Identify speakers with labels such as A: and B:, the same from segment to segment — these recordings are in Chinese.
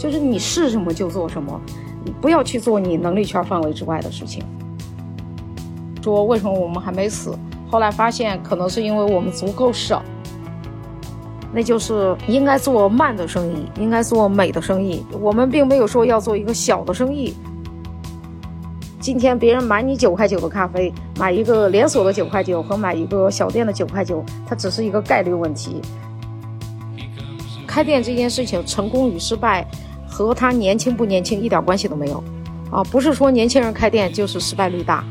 A: 就是你是什么就做什么，你不要去做你能力圈范围之外的事情。说为什么我们还没死？后来发现可能是因为我们足够少。那就是应该做慢的生意，应该做美的生意。我们并没有说要做一个小的生意。今天别人买你九块九的咖啡，买一个连锁的九块九和买一个小店的九块九，它只是一个概率问题。开店这件事情成功与失败，和他年轻不年轻一点关系都没有。啊，不是说年轻人开店就是失败率大。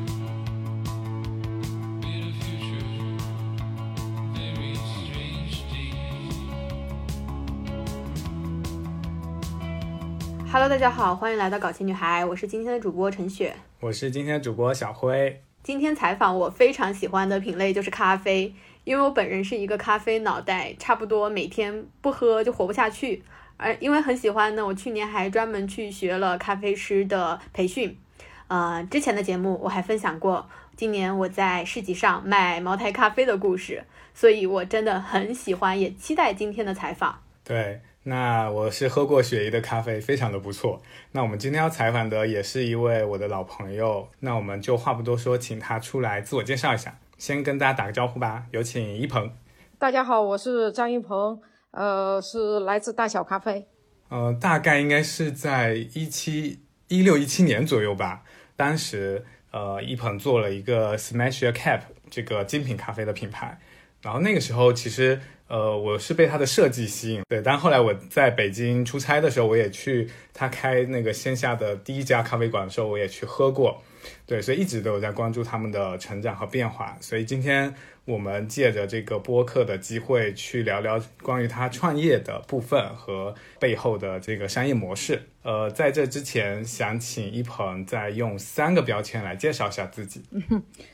B: Hello，大家好，欢迎来到搞钱女孩，我是今天的主播陈雪，
C: 我是今天的主播小辉。
B: 今天采访我非常喜欢的品类就是咖啡，因为我本人是一个咖啡脑袋，差不多每天不喝就活不下去。而因为很喜欢呢，我去年还专门去学了咖啡师的培训。呃，之前的节目我还分享过，今年我在市集上卖茅台咖啡的故事，所以我真的很喜欢，也期待今天的采访。
C: 对。那我是喝过雪姨的咖啡，非常的不错。那我们今天要采访的也是一位我的老朋友，那我们就话不多说，请他出来自我介绍一下，先跟大家打个招呼吧。有请一鹏。
A: 大家好，我是张一鹏，呃，是来自大小咖啡。
C: 呃，大概应该是在一七一六一七年左右吧。当时，呃，一鹏做了一个 Smash a Cap 这个精品咖啡的品牌，然后那个时候其实。呃，我是被它的设计吸引，对。但后来我在北京出差的时候，我也去他开那个线下的第一家咖啡馆的时候，我也去喝过，对。所以一直都有在关注他们的成长和变化。所以今天。我们借着这个播客的机会，去聊聊关于他创业的部分和背后的这个商业模式。呃，在这之前，想请一鹏再用三个标签来介绍一下自己。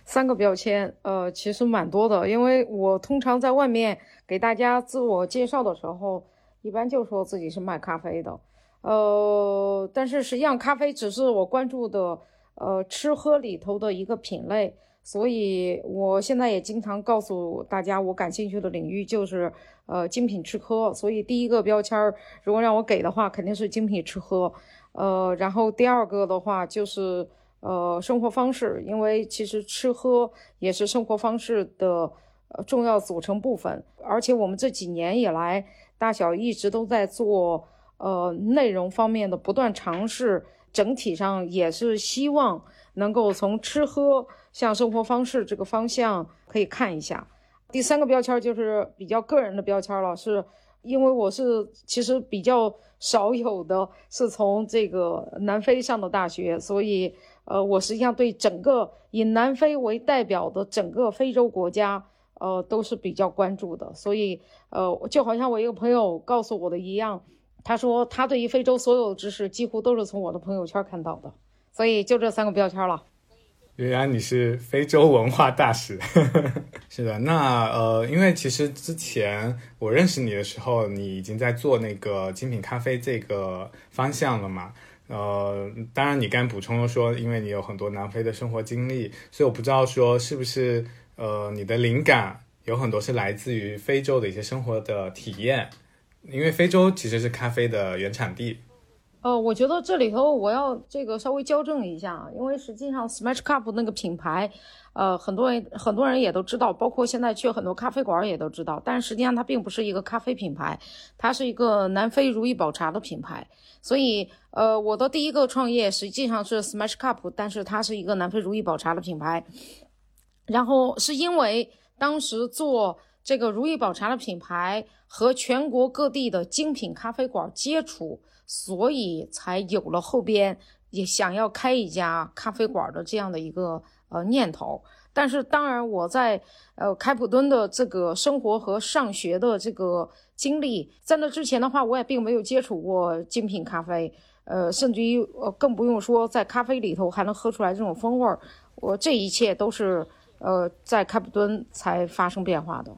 A: 三个标签，呃，其实蛮多的，因为我通常在外面给大家自我介绍的时候，一般就说自己是卖咖啡的。呃，但是实际上，咖啡只是我关注的呃吃喝里头的一个品类。所以，我现在也经常告诉大家，我感兴趣的领域就是呃精品吃喝。所以，第一个标签儿，如果让我给的话，肯定是精品吃喝。呃，然后第二个的话就是呃生活方式，因为其实吃喝也是生活方式的呃重要组成部分。而且我们这几年以来，大小一直都在做呃内容方面的不断尝试，整体上也是希望能够从吃喝。向生活方式这个方向可以看一下。第三个标签就是比较个人的标签了，是因为我是其实比较 少有的是从这个南非上的大学，所以呃，我实际上对整个以南非为代表的整个非洲国家呃都是比较关注的。所以呃，就好像我一个朋友告诉我的一样，他说他对于非洲所有知识几乎都是从我的朋友圈看到的。所以就这三个标签了。
C: 原来你是非洲文化大使，是的。那呃，因为其实之前我认识你的时候，你已经在做那个精品咖啡这个方向了嘛？呃，当然你刚补充了说，因为你有很多南非的生活经历，所以我不知道说是不是呃，你的灵感有很多是来自于非洲的一些生活的体验，因为非洲其实是咖啡的原产地。
A: 呃，我觉得这里头我要这个稍微纠正一下，因为实际上 Smash Cup 那个品牌，呃，很多人很多人也都知道，包括现在去很多咖啡馆也都知道，但实际上它并不是一个咖啡品牌，它是一个南非如意宝茶的品牌。所以，呃，我的第一个创业实际上是 Smash Cup，但是它是一个南非如意宝茶的品牌。然后是因为当时做这个如意宝茶的品牌和全国各地的精品咖啡馆接触。所以才有了后边也想要开一家咖啡馆的这样的一个呃念头。但是当然我在呃开普敦的这个生活和上学的这个经历，在那之前的话，我也并没有接触过精品咖啡，呃，甚至于呃更不用说在咖啡里头还能喝出来这种风味儿。我这一切都是呃在开普敦才发生变化的，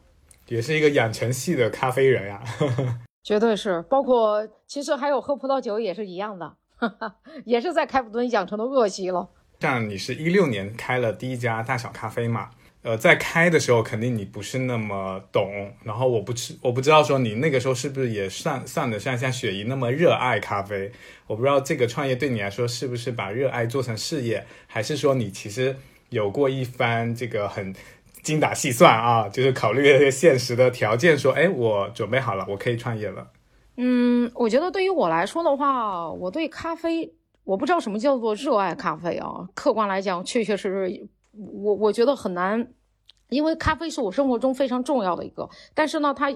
C: 也是一个养成系的咖啡人呀。
A: 绝对是，包括其实还有喝葡萄酒也是一样的，也是在开普敦养成的恶习了。
C: 像你是一六年开了第一家大小咖啡嘛？呃，在开的时候肯定你不是那么懂，然后我不知我不知道说你那个时候是不是也算算得上像雪姨那么热爱咖啡，我不知道这个创业对你来说是不是把热爱做成事业，还是说你其实有过一番这个很精打细算啊，就是考虑现实的条件，说，哎，我准备好了，我可以创业了。
A: 嗯，我觉得对于我来说的话，我对咖啡，我不知道什么叫做热爱咖啡啊。客观来讲，确确实实，我我觉得很难，因为咖啡是我生活中非常重要的一个。但是呢，它，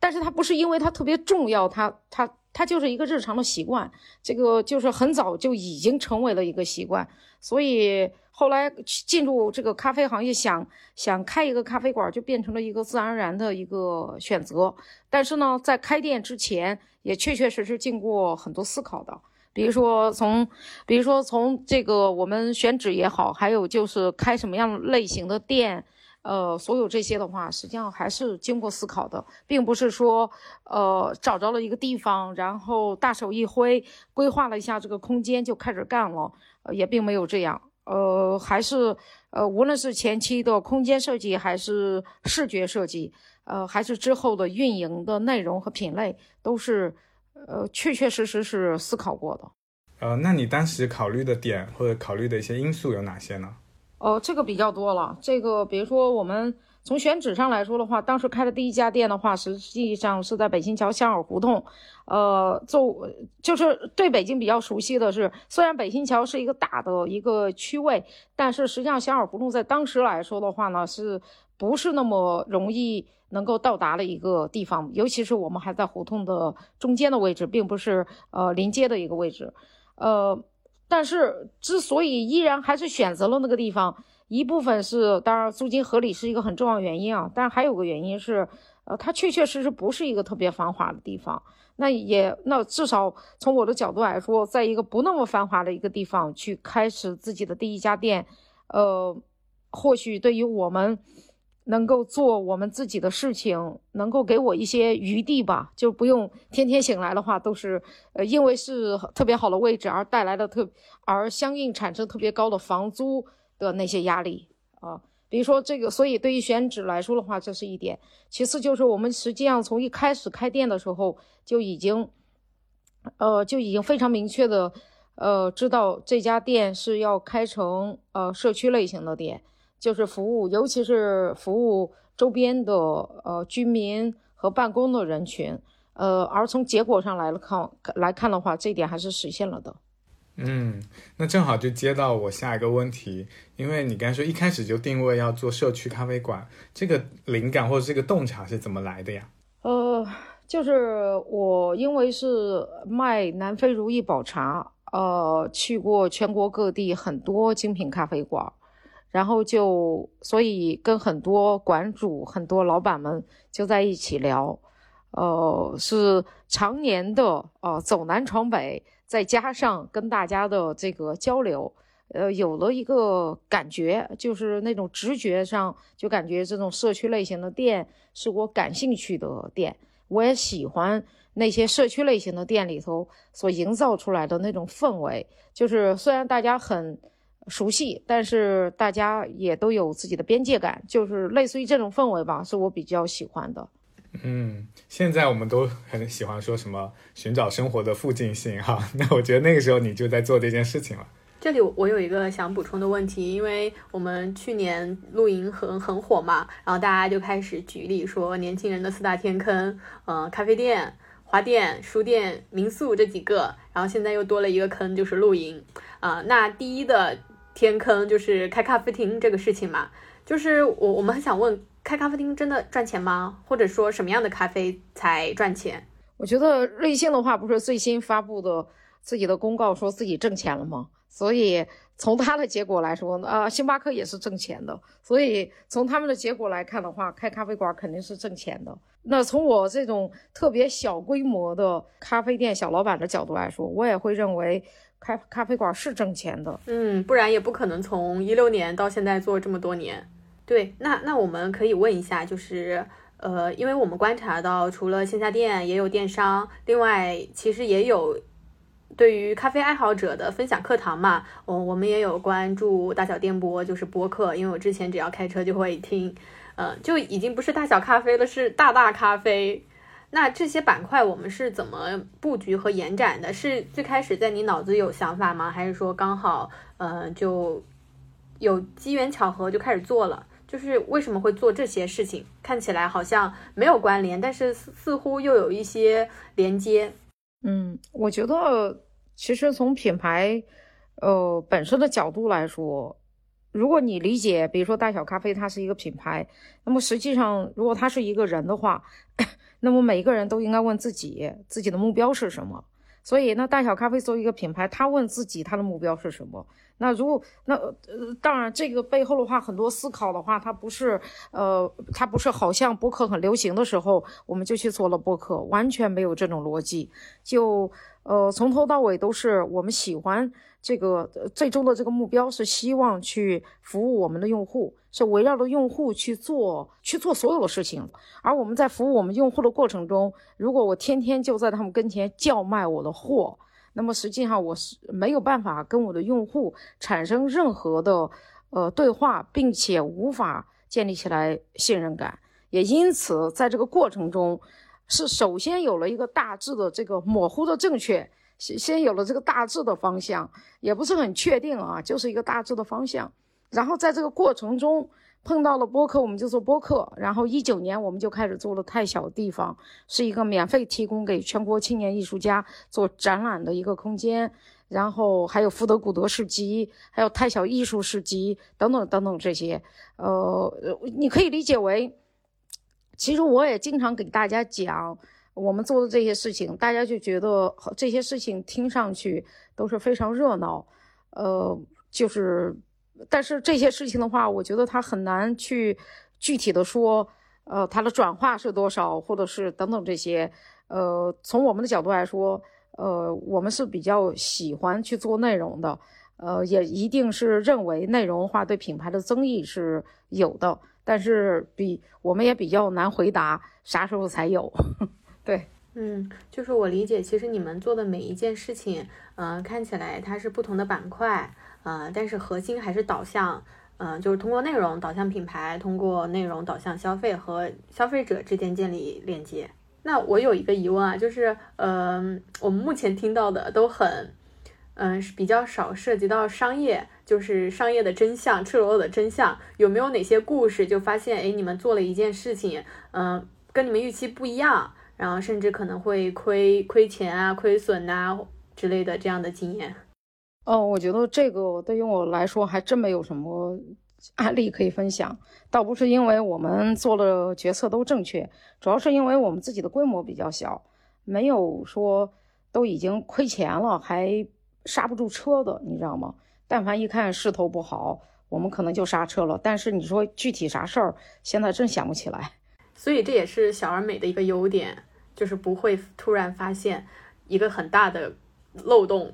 A: 但是它不是因为它特别重要，它它它就是一个日常的习惯。这个就是很早就已经成为了一个习惯，所以。后来进入这个咖啡行业，想想开一个咖啡馆，就变成了一个自然而然的一个选择。但是呢，在开店之前，也确确实实经过很多思考的。比如说从，比如说从这个我们选址也好，还有就是开什么样类型的店，呃，所有这些的话，实际上还是经过思考的，并不是说，呃，找着了一个地方，然后大手一挥，规划了一下这个空间就开始干了，也并没有这样。呃，还是呃，无论是前期的空间设计，还是视觉设计，呃，还是之后的运营的内容和品类，都是呃，确确实实是思考过的。
C: 呃，那你当时考虑的点或者考虑的一些因素有哪些呢？
A: 哦，这个比较多了。这个比如说我们。从选址上来说的话，当时开的第一家店的话，实际上是在北新桥香饵胡同。呃，就就是对北京比较熟悉的是，虽然北新桥是一个大的一个区位，但是实际上香饵胡同在当时来说的话呢，是不是那么容易能够到达的一个地方？尤其是我们还在胡同的中间的位置，并不是呃临街的一个位置。呃，但是之所以依然还是选择了那个地方。一部分是，当然租金合理是一个很重要原因啊，但是还有个原因是，呃，它确确实实不是一个特别繁华的地方。那也，那至少从我的角度来说，在一个不那么繁华的一个地方去开始自己的第一家店，呃，或许对于我们能够做我们自己的事情，能够给我一些余地吧，就不用天天醒来的话都是，呃，因为是特别好的位置而带来的特，而相应产生特别高的房租。的那些压力啊，比如说这个，所以对于选址来说的话，这是一点。其次就是我们实际上从一开始开店的时候就已经，呃，就已经非常明确的，呃，知道这家店是要开成呃社区类型的店，就是服务，尤其是服务周边的呃居民和办公的人群。呃，而从结果上来看来看的话，这一点还是实现了的。
C: 嗯，那正好就接到我下一个问题，因为你刚才说一开始就定位要做社区咖啡馆，这个灵感或者这个洞察是怎么来的呀？
A: 呃，就是我因为是卖南非如意宝茶，呃，去过全国各地很多精品咖啡馆，然后就所以跟很多馆主、很多老板们就在一起聊，呃，是常年的呃走南闯北。再加上跟大家的这个交流，呃，有了一个感觉，就是那种直觉上就感觉这种社区类型的店是我感兴趣的店，我也喜欢那些社区类型的店里头所营造出来的那种氛围，就是虽然大家很熟悉，但是大家也都有自己的边界感，就是类似于这种氛围吧，是我比较喜欢的。
C: 嗯，现在我们都很喜欢说什么寻找生活的附近性哈，那我觉得那个时候你就在做这件事情了。
B: 这里我有一个想补充的问题，因为我们去年露营很很火嘛，然后大家就开始举例说年轻人的四大天坑，嗯，咖啡店、花店、书店、民宿这几个，然后现在又多了一个坑就是露营啊。那第一的天坑就是开咖啡厅这个事情嘛，就是我我们很想问。开咖啡厅真的赚钱吗？或者说什么样的咖啡才赚钱？
A: 我觉得瑞幸的话不是最新发布的自己的公告，说自己挣钱了吗？所以从它的结果来说，呃，星巴克也是挣钱的。所以从他们的结果来看的话，开咖啡馆肯定是挣钱的。那从我这种特别小规模的咖啡店小老板的角度来说，我也会认为开咖啡馆是挣钱的。
B: 嗯，不然也不可能从一六年到现在做这么多年。对，那那我们可以问一下，就是呃，因为我们观察到，除了线下店，也有电商，另外其实也有对于咖啡爱好者的分享课堂嘛，我我们也有关注大小电波，就是播客，因为我之前只要开车就会听，嗯，就已经不是大小咖啡了，是大大咖啡。那这些板块我们是怎么布局和延展的？是最开始在你脑子有想法吗？还是说刚好，呃，就有机缘巧合就开始做了？就是为什么会做这些事情？看起来好像没有关联，但是似乎又有一些连接。
A: 嗯，我觉得其实从品牌，呃本身的角度来说，如果你理解，比如说大小咖啡它是一个品牌，那么实际上如果它是一个人的话，那么每一个人都应该问自己自己的目标是什么。所以那大小咖啡作为一个品牌，他问自己他的目标是什么？那如果那呃当然这个背后的话很多思考的话，它不是呃它不是好像播客很流行的时候我们就去做了播客，完全没有这种逻辑，就呃从头到尾都是我们喜欢这个最终的这个目标是希望去服务我们的用户。是围绕着用户去做去做所有的事情，而我们在服务我们用户的过程中，如果我天天就在他们跟前叫卖我的货，那么实际上我是没有办法跟我的用户产生任何的呃对话，并且无法建立起来信任感。也因此，在这个过程中，是首先有了一个大致的这个模糊的正确，先先有了这个大致的方向，也不是很确定啊，就是一个大致的方向。然后在这个过程中碰到了播客，我们就做播客。然后一九年我们就开始做了太小地方，是一个免费提供给全国青年艺术家做展览的一个空间。然后还有福德古德市集，还有太小艺术市集等等等等这些。呃，你可以理解为，其实我也经常给大家讲我们做的这些事情，大家就觉得这些事情听上去都是非常热闹。呃，就是。但是这些事情的话，我觉得它很难去具体的说，呃，它的转化是多少，或者是等等这些。呃，从我们的角度来说，呃，我们是比较喜欢去做内容的，呃，也一定是认为内容的话对品牌的增益是有的。但是比我们也比较难回答啥时候才有。对，
B: 嗯，就是我理解，其实你们做的每一件事情，嗯，看起来它是不同的板块。呃，但是核心还是导向，嗯，就是通过内容导向品牌，通过内容导向消费和消费者之间建立链接。那我有一个疑问啊，就是，嗯，我们目前听到的都很，嗯，是比较少涉及到商业，就是商业的真相，赤裸裸的真相。有没有哪些故事就发现，哎，你们做了一件事情，嗯，跟你们预期不一样，然后甚至可能会亏亏钱啊、亏损呐之类的这样的经验？
A: 哦，我觉得这个对于我来说还真没有什么案例可以分享。倒不是因为我们做了决策都正确，主要是因为我们自己的规模比较小，没有说都已经亏钱了还刹不住车的，你知道吗？但凡一看势头不好，我们可能就刹车了。但是你说具体啥事儿，现在真想不起来。
B: 所以这也是小而美的一个优点，就是不会突然发现一个很大的漏洞，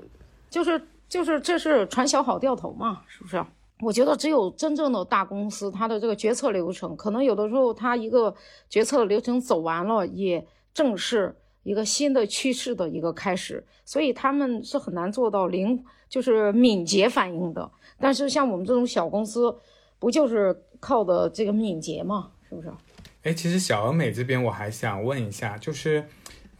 A: 就是。就是这是传销好掉头嘛，是不是？我觉得只有真正的大公司，它的这个决策流程，可能有的时候它一个决策流程走完了，也正是一个新的趋势的一个开始，所以他们是很难做到灵，就是敏捷反应的。但是像我们这种小公司，不就是靠的这个敏捷嘛，是不是？
C: 哎，其实小而美这边我还想问一下，就是。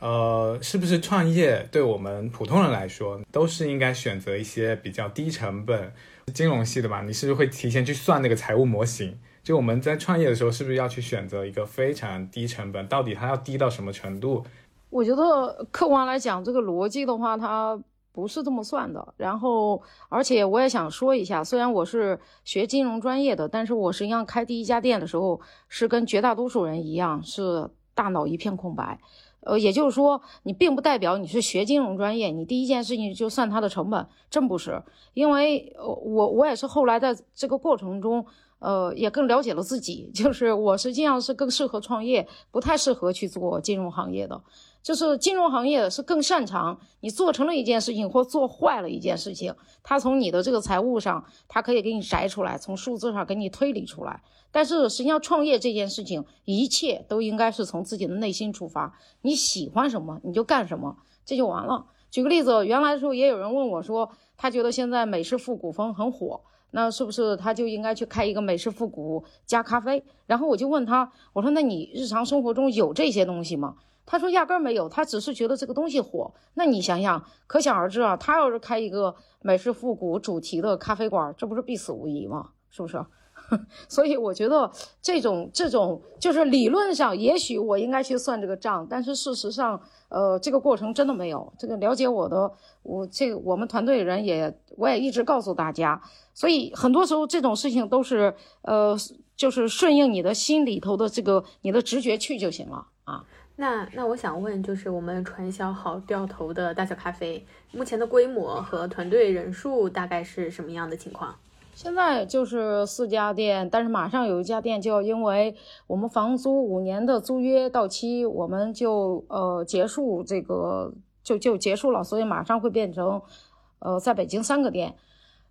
C: 呃，是不是创业对我们普通人来说，都是应该选择一些比较低成本、金融系的吧？你是不是会提前去算那个财务模型？就我们在创业的时候，是不是要去选择一个非常低成本？到底它要低到什么程度？
A: 我觉得客观来讲，这个逻辑的话，它不是这么算的。然后，而且我也想说一下，虽然我是学金融专业的，但是我实际上开第一家店的时候，是跟绝大多数人一样，是大脑一片空白。呃，也就是说，你并不代表你是学金融专业，你第一件事情就算它的成本，真不是。因为，我我也是后来在这个过程中，呃，也更了解了自己，就是我实际上是更适合创业，不太适合去做金融行业的。就是金融行业是更擅长你做成了一件事情或做坏了一件事情，它从你的这个财务上，它可以给你摘出来，从数字上给你推理出来。但是实际上创业这件事情，一切都应该是从自己的内心出发，你喜欢什么你就干什么，这就完了。举个例子，原来的时候也有人问我说，他觉得现在美式复古风很火，那是不是他就应该去开一个美式复古加咖啡？然后我就问他，我说那你日常生活中有这些东西吗？他说压根儿没有，他只是觉得这个东西火。那你想想，可想而知啊，他要是开一个美式复古主题的咖啡馆，这不是必死无疑吗？是不是？所以我觉得这种这种就是理论上，也许我应该去算这个账，但是事实上，呃，这个过程真的没有。这个了解我的，我这我们团队人也，我也一直告诉大家。所以很多时候这种事情都是，呃，就是顺应你的心里头的这个你的直觉去就行了啊。
B: 那那我想问，就是我们传销好掉头的大小咖啡，目前的规模和团队人数大概是什么样的情况？
A: 现在就是四家店，但是马上有一家店就要因为我们房租五年的租约到期，我们就呃结束这个就就结束了，所以马上会变成呃在北京三个店。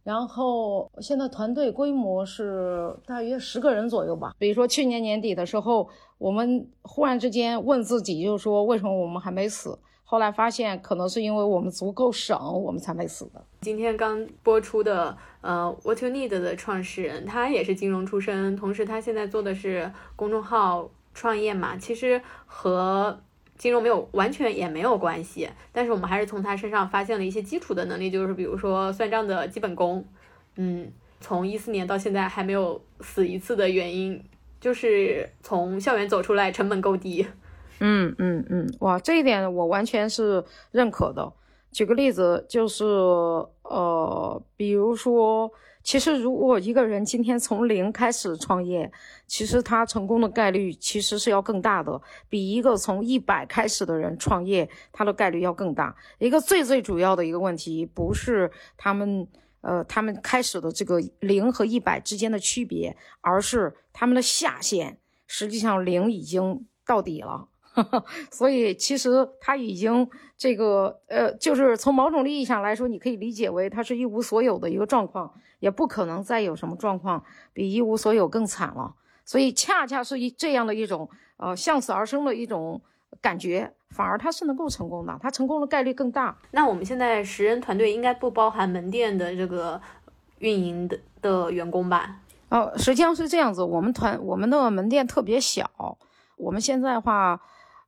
A: 然后现在团队规模是大约十个人左右吧。比如说去年年底的时候，我们忽然之间问自己，就是说为什么我们还没死？后来发现可能是因为我们足够省，我们才没死的。
B: 今天刚播出的呃，What You Need 的创始人，他也是金融出身，同时他现在做的是公众号创业嘛，其实和。金融没有完全也没有关系，但是我们还是从他身上发现了一些基础的能力，就是比如说算账的基本功。嗯，从一四年到现在还没有死一次的原因，就是从校园走出来成本够低。
A: 嗯嗯嗯，哇，这一点我完全是认可的。举个例子，就是呃，比如说。其实，如果一个人今天从零开始创业，其实他成功的概率其实是要更大的，比一个从一百开始的人创业，他的概率要更大。一个最最主要的一个问题，不是他们呃他们开始的这个零和一百之间的区别，而是他们的下限，实际上零已经到底了。所以，其实他已经这个呃，就是从某种意义上来说，你可以理解为他是一无所有的一个状况，也不可能再有什么状况比一无所有更惨了。所以，恰恰是一这样的一种呃向死而生的一种感觉，反而他是能够成功的，他成功的概率更大。
B: 那我们现在十人团队应该不包含门店的这个运营的的员工吧？
A: 哦，实际上是这样子，我们团我们的门店特别小，我们现在话。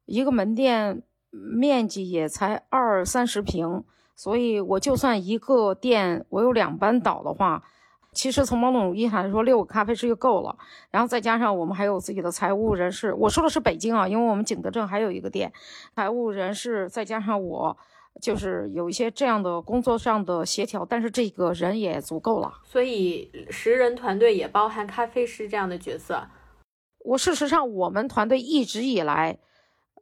A: 一个门店面积也才二三十平，所以我就算一个店我有两班倒的话，其实从某种意义上来说，六个咖啡师就够了。然后再加上我们还有自己的财务人士，我说的是北京啊，因为我们景德镇还有一个店，财务人士再加上我，就是有一些这样的工作上的协调，但是这个人也足够了。
B: 所以十人团队也包含咖啡师这样的角色。
A: 我事实上我们团队一直以来。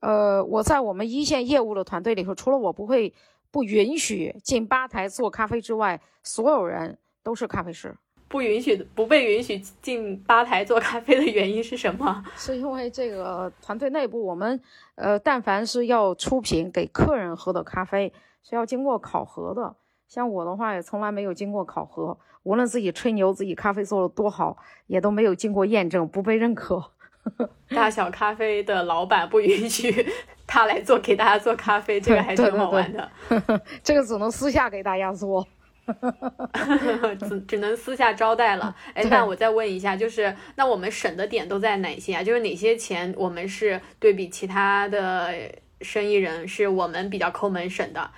A: 呃，我在我们一线业务的团队里头，除了我不会不允许进吧台做咖啡之外，所有人都是咖啡师。
B: 不允许不被允许进吧台做咖啡的原因是什么？
A: 是因为这个团队内部，我们呃，但凡是要出品给客人喝的咖啡，是要经过考核的。像我的话，也从来没有经过考核，无论自己吹牛自己咖啡做的多好，也都没有经过验证，不被认可。
B: 大小咖啡的老板不允许他来做给大家做咖啡，这个还挺好玩的。
A: 这个只能私下给大家做，
B: 只只能私下招待了。哎，那我再问一下，就是那我们省的点都在哪些啊？就是哪些钱我们是对比其他的生意人，是我们比较抠门省的？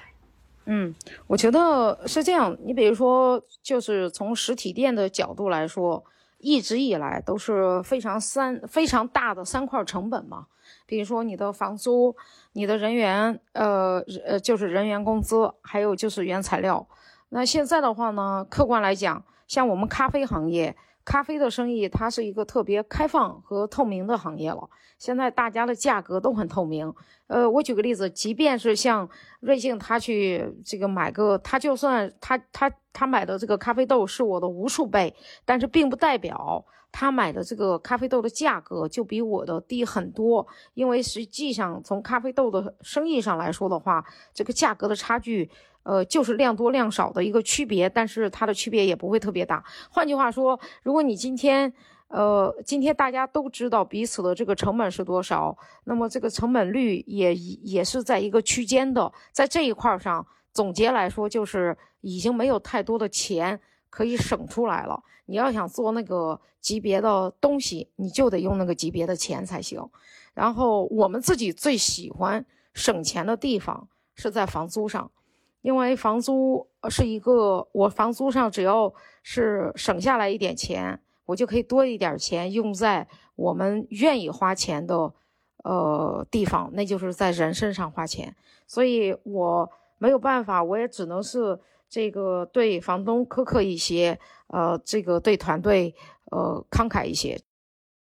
A: 嗯，我觉得是这样。你比如说，就是从实体店的角度来说。一直以来都是非常三非常大的三块成本嘛，比如说你的房租、你的人员，呃呃就是人员工资，还有就是原材料。那现在的话呢，客观来讲，像我们咖啡行业。咖啡的生意，它是一个特别开放和透明的行业了。现在大家的价格都很透明。呃，我举个例子，即便是像瑞幸，他去这个买个，他就算他他他买的这个咖啡豆是我的无数倍，但是并不代表他买的这个咖啡豆的价格就比我的低很多。因为实际上从咖啡豆的生意上来说的话，这个价格的差距。呃，就是量多量少的一个区别，但是它的区别也不会特别大。换句话说，如果你今天，呃，今天大家都知道彼此的这个成本是多少，那么这个成本率也也是在一个区间的，在这一块上，总结来说，就是已经没有太多的钱可以省出来了。你要想做那个级别的东西，你就得用那个级别的钱才行。然后我们自己最喜欢省钱的地方是在房租上，因为房租是一个我房租上只要是省下来一点钱，我就可以多一点钱用在我们愿意花钱的呃地方，那就是在人身上花钱。所以我没有办法，我也只能是这个对房东苛刻一些，呃，这个对团队呃慷慨一些。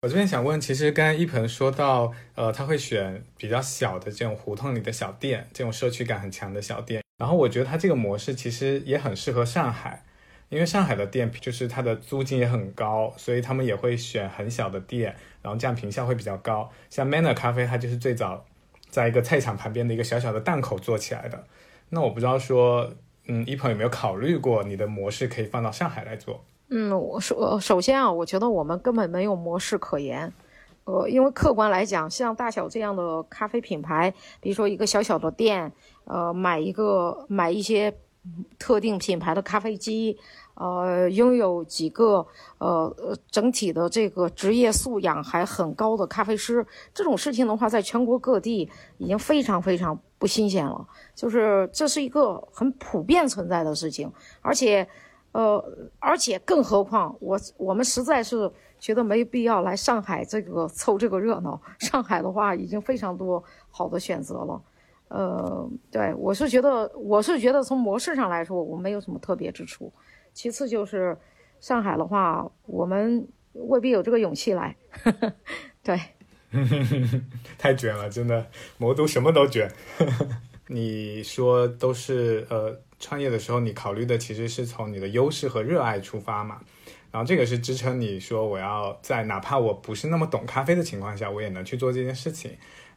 C: 我这边想问，其实刚才一鹏说到，呃，他会选比较小的这种胡同里的小店，这种社区感很强的小店。然后我觉得他这个模式其实也很适合上海，因为上海的店就是它的租金也很高，所以他们也会选很小的店，然后这样平效会比较高。像 Manner 咖啡，它就是最早在一个菜场旁边的一个小小的档口做起来的。那我不知道说，嗯，一鹏有没有考虑过你的模式可以放到上海来做？
A: 嗯，我说首先啊，我觉得我们根本没有模式可言，呃，因为客观来讲，像大小这样的咖啡品牌，比如说一个小小的店，呃，买一个买一些特定品牌的咖啡机，呃，拥有几个呃整体的这个职业素养还很高的咖啡师，这种事情的话，在全国各地已经非常非常不新鲜了，就是这是一个很普遍存在的事情，而且。呃，而且更何况，我我们实在是觉得没必要来上海这个凑这个热闹。上海的话，已经非常多好的选择了。呃，对我是觉得，我是觉得从模式上来说，我没有什么特别之处。其次就是上海的话，我们未必有这个勇气来。对，
C: 太卷了，真的，魔都什么都卷。你说都是呃。创业的时候，你考虑的其实是从你的优势和热爱出发嘛，然后这个是支撑你说我要在哪怕我不是那么懂咖啡的情况下，我也能去做这件事情。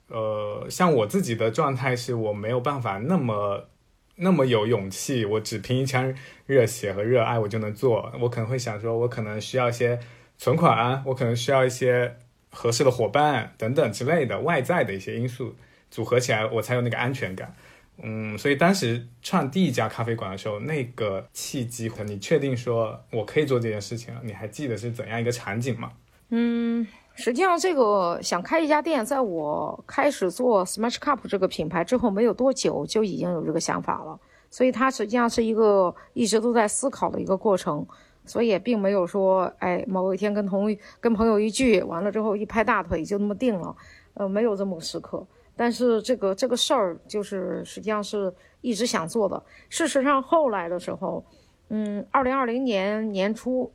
C: 呃，像我自己的状态是我没有办法那么那么有勇气，我只凭一腔热血和热爱我就能做。我可能会想说，我可能需要一些存款，我可能需要一些合适的伙伴等等之类的外在的一些因素组合起来，我才有那个安全感。嗯，所以当时创第一家咖啡馆的时候，那个契机，你确定说我可以做这件事情？你还记得是怎样一个场景吗？
A: 嗯，实际上这个想开一家店，在我开始做 Smash Cup 这个品牌之后没有多久，就已经有这个想法了。所以它实际上是一个一直都在思考的一个过程，所以也并没有说，哎，某一天跟同跟朋友一聚，完了之后一拍大腿就那么定了，呃，没有这么个时刻。但是这个这个事儿就是实际上是一直想做的。事实上，后来的时候，嗯，二零二零年年初，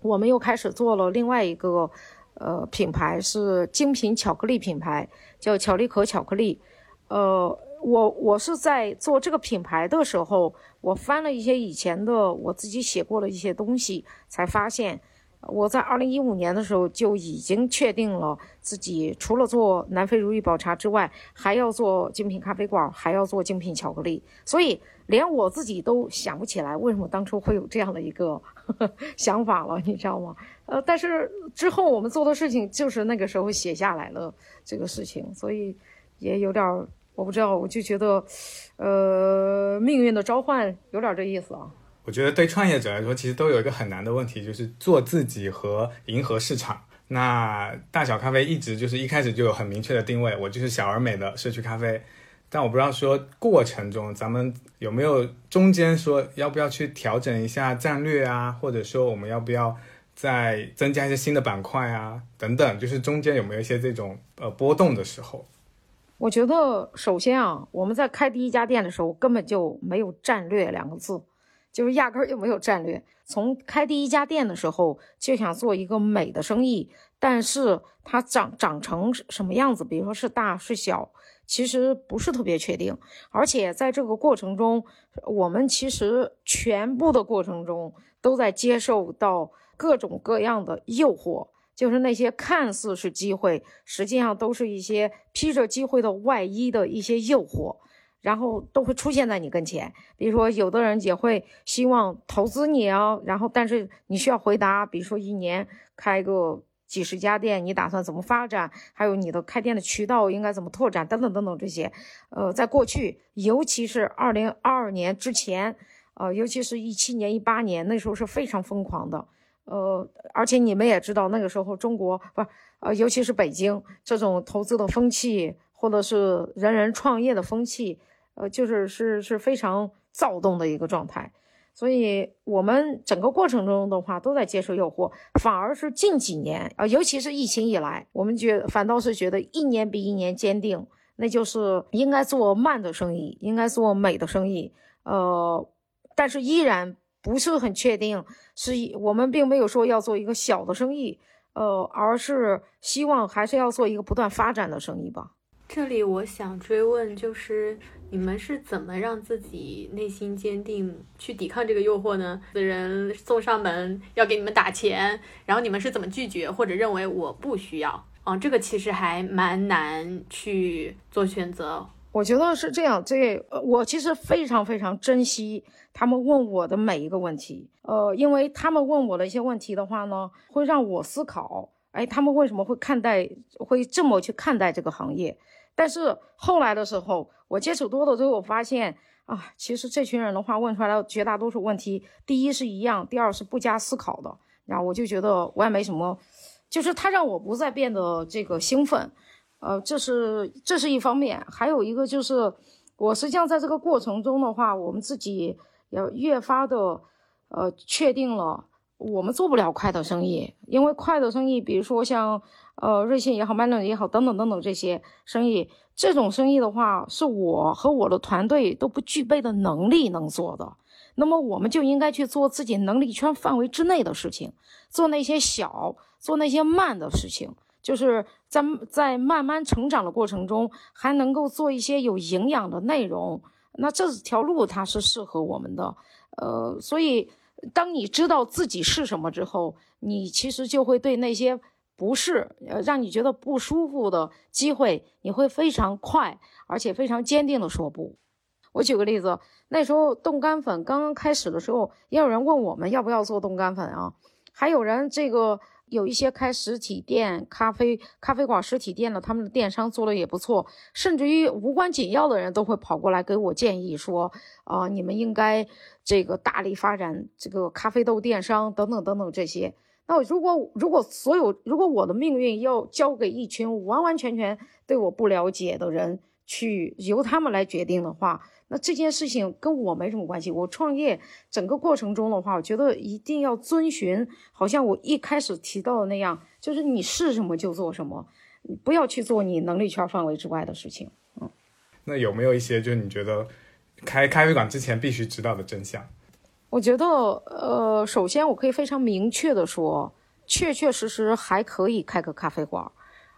A: 我们又开始做了另外一个呃品牌，是精品巧克力品牌，叫巧力可巧克力。呃，我我是在做这个品牌的时候，我翻了一些以前的我自己写过的一些东西，才发现。我在二零一五年的时候就已经确定了自己除了做南非如意宝茶之外，还要做精品咖啡馆，还要做精品巧克力。所以连我自己都想不起来为什么当初会有这样的一个 想法了，你知道吗？呃，但是之后我们做的事情就是那个时候写下来了这个事情，所以也有点我不知道，我就觉得，呃，命运的召唤有点这意思啊。
C: 我觉得对创业者来说，其实都有一个很难的问题，就是做自己和迎合市场。那大小咖啡一直就是一开始就有很明确的定位，我就是小而美的社区咖啡。但我不知道说过程中咱们有没有中间说要不要去调整一下战略啊，或者说我们要不要再增加一些新的板块啊等等，就是中间有没有一些这种呃波动的时候？
A: 我觉得首先啊，我们在开第一家店的时候根本就没有战略两个字。就是压根儿就没有战略。从开第一家店的时候就想做一个美的生意，但是它长长成什么样子，比如说是大是小，其实不是特别确定。而且在这个过程中，我们其实全部的过程中都在接受到各种各样的诱惑，就是那些看似是机会，实际上都是一些披着机会的外衣的一些诱惑。然后都会出现在你跟前，比如说有的人也会希望投资你啊，然后但是你需要回答，比如说一年开个几十家店，你打算怎么发展？还有你的开店的渠道应该怎么拓展？等等等等这些，呃，在过去，尤其是二零二二年之前，呃，尤其是一七年、一八年，那时候是非常疯狂的。呃，而且你们也知道，那个时候中国不，呃，尤其是北京这种投资的风气，或者是人人创业的风气，呃，就是是是非常躁动的一个状态。所以，我们整个过程中的话，都在接受诱惑，反而是近几年啊，尤其是疫情以来，我们觉反倒是觉得一年比一年坚定，那就是应该做慢的生意，应该做美的生意。呃，但是依然不是很确定，是我们并没有说要做一个小的生意，呃，而是希望还是要做一个不断发展的生意吧。
B: 这里我想追问，就是你们是怎么让自己内心坚定去抵抗这个诱惑呢？的人送上门要给你们打钱，然后你们是怎么拒绝或者认为我不需要？嗯，这个其实还蛮难去做选择。
A: 我觉得是这样，这我其实非常非常珍惜他们问我的每一个问题，呃，因为他们问我的一些问题的话呢，会让我思考，哎，他们为什么会看待，会这么去看待这个行业？但是后来的时候，我接触多了之后，我发现啊，其实这群人的话问出来的绝大多数问题，第一是一样，第二是不加思考的。然后我就觉得我也没什么，就是他让我不再变得这个兴奋，呃，这是这是一方面。还有一个就是，我实际上在这个过程中的话，我们自己也越发的呃确定了，我们做不了快的生意，因为快的生意，比如说像。呃，瑞幸也好，麦乐也好，等等等等这些生意，这种生意的话，是我和我的团队都不具备的能力能做的。那么，我们就应该去做自己能力圈范围之内的事情，做那些小、做那些慢的事情，就是在在慢慢成长的过程中，还能够做一些有营养的内容。那这条路它是适合我们的。呃，所以当你知道自己是什么之后，你其实就会对那些。不是，呃，让你觉得不舒服的机会，你会非常快，而且非常坚定的说不。我举个例子，那时候冻干粉刚刚开始的时候，也有人问我们要不要做冻干粉啊，还有人这个有一些开实体店、咖啡咖啡馆实体店的，他们的电商做的也不错，甚至于无关紧要的人都会跑过来给我建议说，啊，你们应该这个大力发展这个咖啡豆电商等等等等这些。那如果如果所有如果我的命运要交给一群完完全全对我不了解的人去由他们来决定的话，那这件事情跟我没什么关系。我创业整个过程中的话，我觉得一定要遵循，好像我一开始提到的那样，就是你是什么就做什么，你不要去做你能力圈范围之外的事情。嗯，
C: 那有没有一些就是你觉得开咖啡馆之前必须知道的真相？
A: 我觉得，呃，首先我可以非常明确的说，确确实实还可以开个咖啡馆，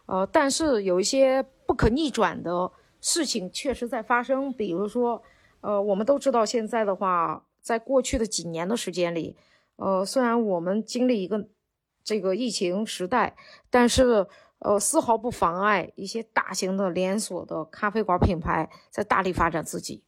A: 呃，但是有一些不可逆转的事情确实在发生，比如说，呃，我们都知道现在的话，在过去的几年的时间里，呃，虽然我们经历一个这个疫情时代，但是，呃，丝毫不妨碍一些大型的连锁的咖啡馆品牌在大力发展自己，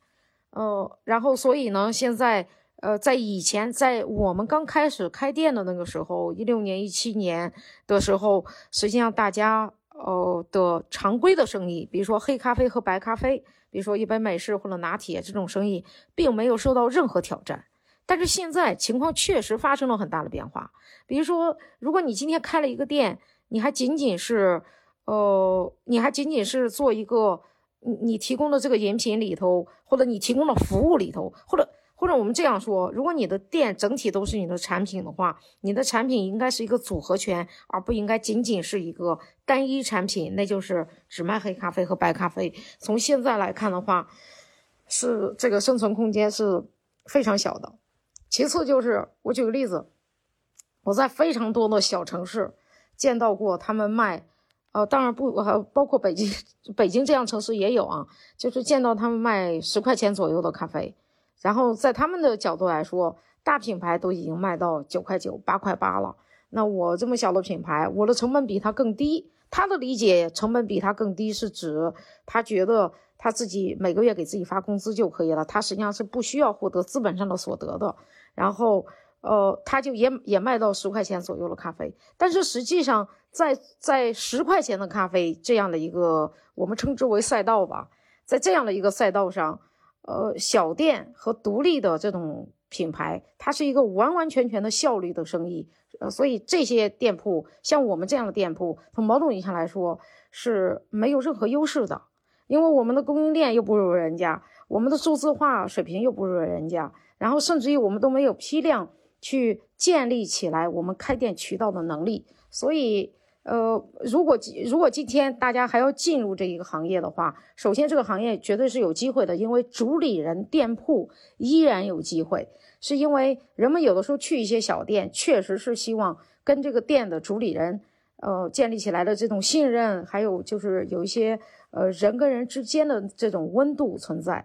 A: 呃，然后所以呢，现在。呃，在以前，在我们刚开始开店的那个时候，一六年、一七年的时候，实际上大家呃的常规的生意，比如说黑咖啡和白咖啡，比如说一杯美式或者拿铁这种生意，并没有受到任何挑战。但是现在情况确实发生了很大的变化。比如说，如果你今天开了一个店，你还仅仅是呃，你还仅仅是做一个你你提供的这个饮品里头，或者你提供的服务里头，或者。或者我们这样说，如果你的店整体都是你的产品的话，你的产品应该是一个组合拳，而不应该仅仅是一个单一产品，那就是只卖黑咖啡和白咖啡。从现在来看的话，是这个生存空间是非常小的。其次就是我举个例子，我在非常多的小城市见到过他们卖，呃，当然不，还包括北京，北京这样城市也有啊，就是见到他们卖十块钱左右的咖啡。然后在他们的角度来说，大品牌都已经卖到九块九、八块八了。那我这么小的品牌，我的成本比他更低。他的理解，成本比他更低是指他觉得他自己每个月给自己发工资就可以了，他实际上是不需要获得资本上的所得的。然后，呃，他就也也卖到十块钱左右的咖啡，但是实际上在在十块钱的咖啡这样的一个我们称之为赛道吧，在这样的一个赛道上，呃，小店和独立的这种品牌，它是一个完完全全的效率的生意，呃，所以这些店铺像我们这样的店铺，从某种意义上来说是没有任何优势的，因为我们的供应链又不如人家，我们的数字化水平又不如人家，然后甚至于我们都没有批量。去建立起来我们开店渠道的能力，所以，呃，如果如果今天大家还要进入这一个行业的话，首先这个行业绝对是有机会的，因为主理人店铺依然有机会，是因为人们有的时候去一些小店，确实是希望跟这个店的主理人，呃，建立起来的这种信任，还有就是有一些呃人跟人之间的这种温度存在。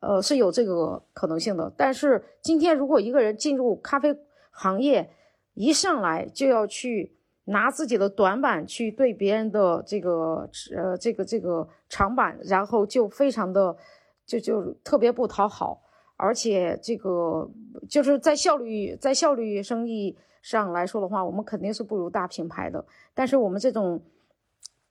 A: 呃，是有这个可能性的。但是今天，如果一个人进入咖啡行业，一上来就要去拿自己的短板去对别人的这个呃这个这个长板，然后就非常的就就特别不讨好，而且这个就是在效率在效率生意上来说的话，我们肯定是不如大品牌的。但是我们这种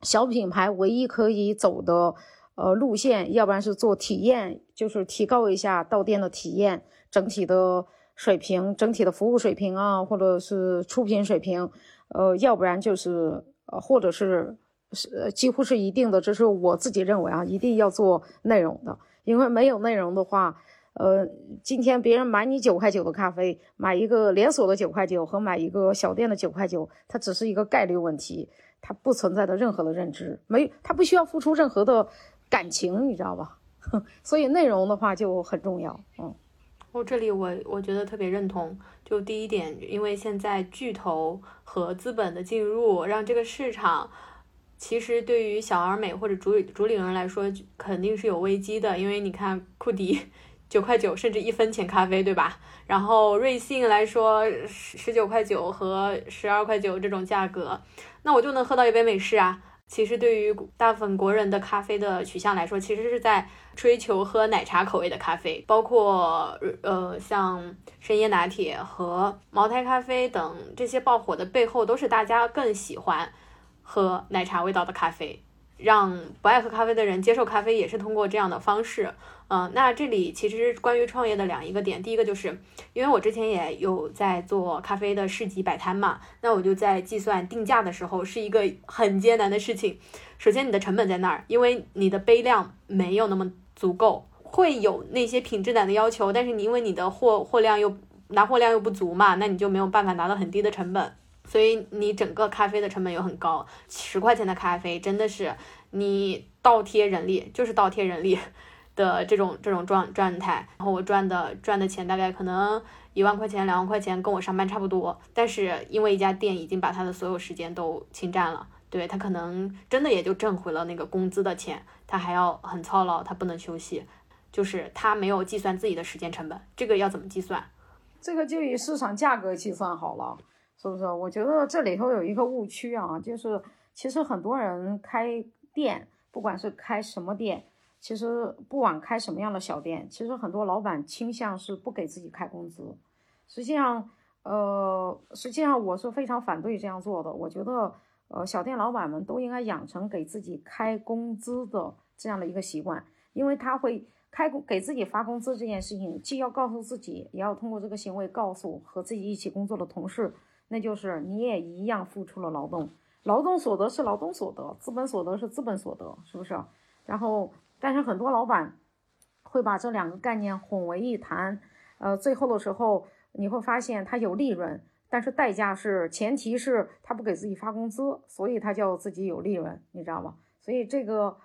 A: 小品牌唯一可以走的。呃，路线，要不然是做体验，就是提高一下到店的体验，整体的水平，整体的服务水平啊，或者是出品水平，呃，要不然就是呃，或者是是几乎是一定的，这是我自己认为啊，一定要做内容的，因为没有内容的话，呃，今天别人买你九块九的咖啡，买一个连锁的九块九和买一个小店的九块九，它只是一个概率问题，它不存在的任何的认知，没，它不需要付出任何的。感情，你知道吧？所以内容的话就很重要。嗯，
B: 我这里我我觉得特别认同。就第一点，因为现在巨头和资本的进入，让这个市场其实对于小而美或者主主理人来说肯定是有危机的。因为你看库迪九块九，甚至一分钱咖啡，对吧？然后瑞幸来说十十九块九和十二块九这种价格，那我就能喝到一杯美式啊。其实对于大部分国人的咖啡的取向来说，其实是在追求喝奶茶口味的咖啡，包括呃像深椰拿铁和茅台咖啡等这些爆火的背后，都是大家更喜欢喝奶茶味道的咖啡。让不爱喝咖啡的人接受咖啡，也是通过这样的方式。嗯，那这里其实关于创业的两一个点，第一个就是因为我之前也有在做咖啡的市集摆摊嘛，那我就在计算定价的时候是一个很艰难的事情。首先你的成本在那儿，因为你的杯量没有那么足够，会有那些品质感的要求，但是你因为你的货货量又拿货量又不足嘛，那你就没有办法拿到很低的成本。所以你整个咖啡的成本又很高，十块钱的咖啡真的是你倒贴人力，就是倒贴人力的这种这种状状态。然后我赚的赚的钱大概可能一万块钱、两万块钱，跟我上班差不多。但是因为一家店已经把他的所有时间都侵占了，对他可能真的也就挣回了那个工资的钱，他还要很操劳，他不能休息，就是他没有计算自己的时间成本。这个要怎么计算？
A: 这个就以市场价格计算好了。是不是？我觉得这里头有一个误区啊，就是其实很多人开店，不管是开什么店，其实不管开什么样的小店，其实很多老板倾向是不给自己开工资。实际上，呃，实际上我是非常反对这样做的。我觉得，呃，小店老板们都应该养成给自己开工资的这样的一个习惯，因为他会开工给自己发工资这件事情，既要告诉自己，也要通过这个行为告诉和自己一起工作的同事。那就是你也一样付出了劳动，劳动所得是劳动所得，资本所得是资本所得，是不是？然后，但是很多老板会把这两个概念混为一谈，呃，最后的时候你会发现他有利润，但是代价是前提是他不给自己发工资，所以他叫自己有利润，你知道吗？所以这个，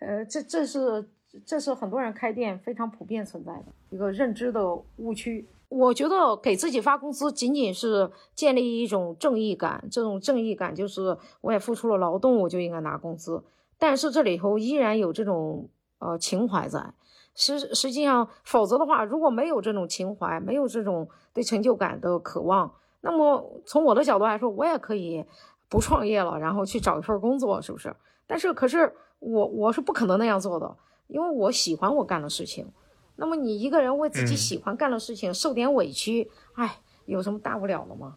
A: 呃，这这是这是很多人开店非常普遍存在的一个认知的误区。我觉得给自己发工资仅仅是建立一种正义感，这种正义感就是我也付出了劳动，我就应该拿工资。但是这里头依然有这种呃情怀在，实实际上，否则的话，如果没有这种情怀，没有这种对成就感的渴望，那么从我的角度来说，我也可以不创业了，然后去找一份工作，是不是？但是可是我我是不可能那样做的，因为我喜欢我干的事情。那么你一个人为自己喜欢干的事情受点委屈，哎，有什么大不了的吗？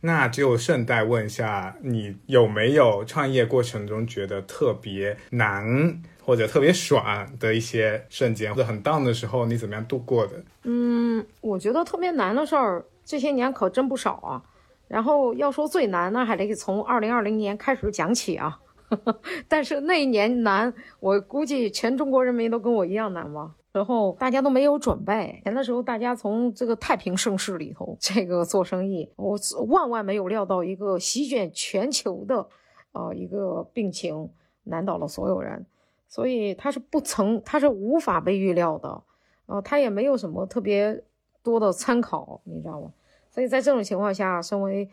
C: 那就顺带问一下，你有没有创业过程中觉得特别难或者特别爽的一些瞬间，或者很 down 的时候，你怎么样度过的？
A: 嗯，我觉得特别难的事儿，这些年可真不少啊。然后要说最难，那还得从二零二零年开始讲起啊。但是那一年难，我估计全中国人民都跟我一样难吧。然后大家都没有准备，前的时候大家从这个太平盛世里头这个做生意，我万万没有料到一个席卷全球的，呃，一个病情难倒了所有人，所以它是不曾，它是无法被预料的，呃，它也没有什么特别多的参考，你知道吗？所以在这种情况下，身为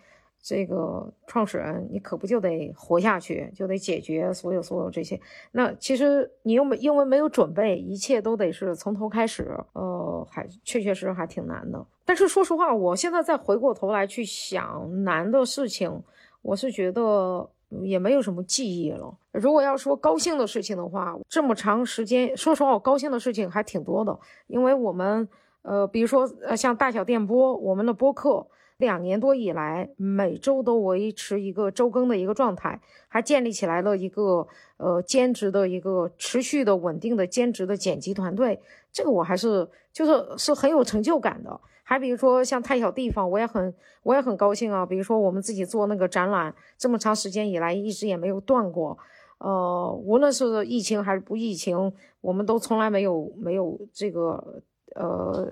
A: 这个创始人，你可不就得活下去，就得解决所有所有这些。那其实你又没因为没有准备，一切都得是从头开始，呃，还确确实实还挺难的。但是说实话，我现在再回过头来去想难的事情，我是觉得也没有什么记忆了。如果要说高兴的事情的话，这么长时间，说实话，我高兴的事情还挺多的，因为我们，呃，比如说，呃，像大小电波，我们的播客。两年多以来，每周都维持一个周更的一个状态，还建立起来了一个呃兼职的一个持续的稳定的兼职的剪辑团队。这个我还是就是是很有成就感的。还比如说像太小地方，我也很我也很高兴啊。比如说我们自己做那个展览，这么长时间以来一直也没有断过。呃，无论是疫情还是不疫情，我们都从来没有没有这个呃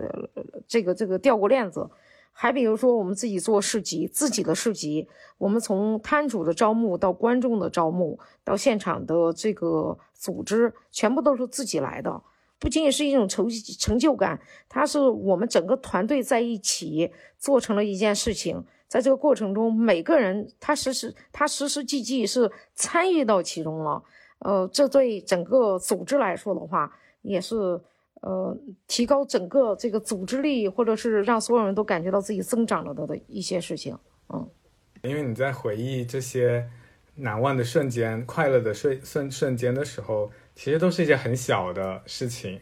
A: 这个这个掉过链子。还比如说，我们自己做市集，自己的市集，我们从摊主的招募到观众的招募，到现场的这个组织，全部都是自己来的。不仅仅是一种成成就感，它是我们整个团队在一起做成了一件事情。在这个过程中，每个人他实时他实实际际是参与到其中了。呃，这对整个组织来说的话，也是。呃，提高整个这个组织力，或者是让所有人都感觉到自己增长了的的一些事情，嗯，
C: 因为你在回忆这些难忘的瞬间、快乐的瞬瞬瞬间的时候，其实都是一些很小的事情，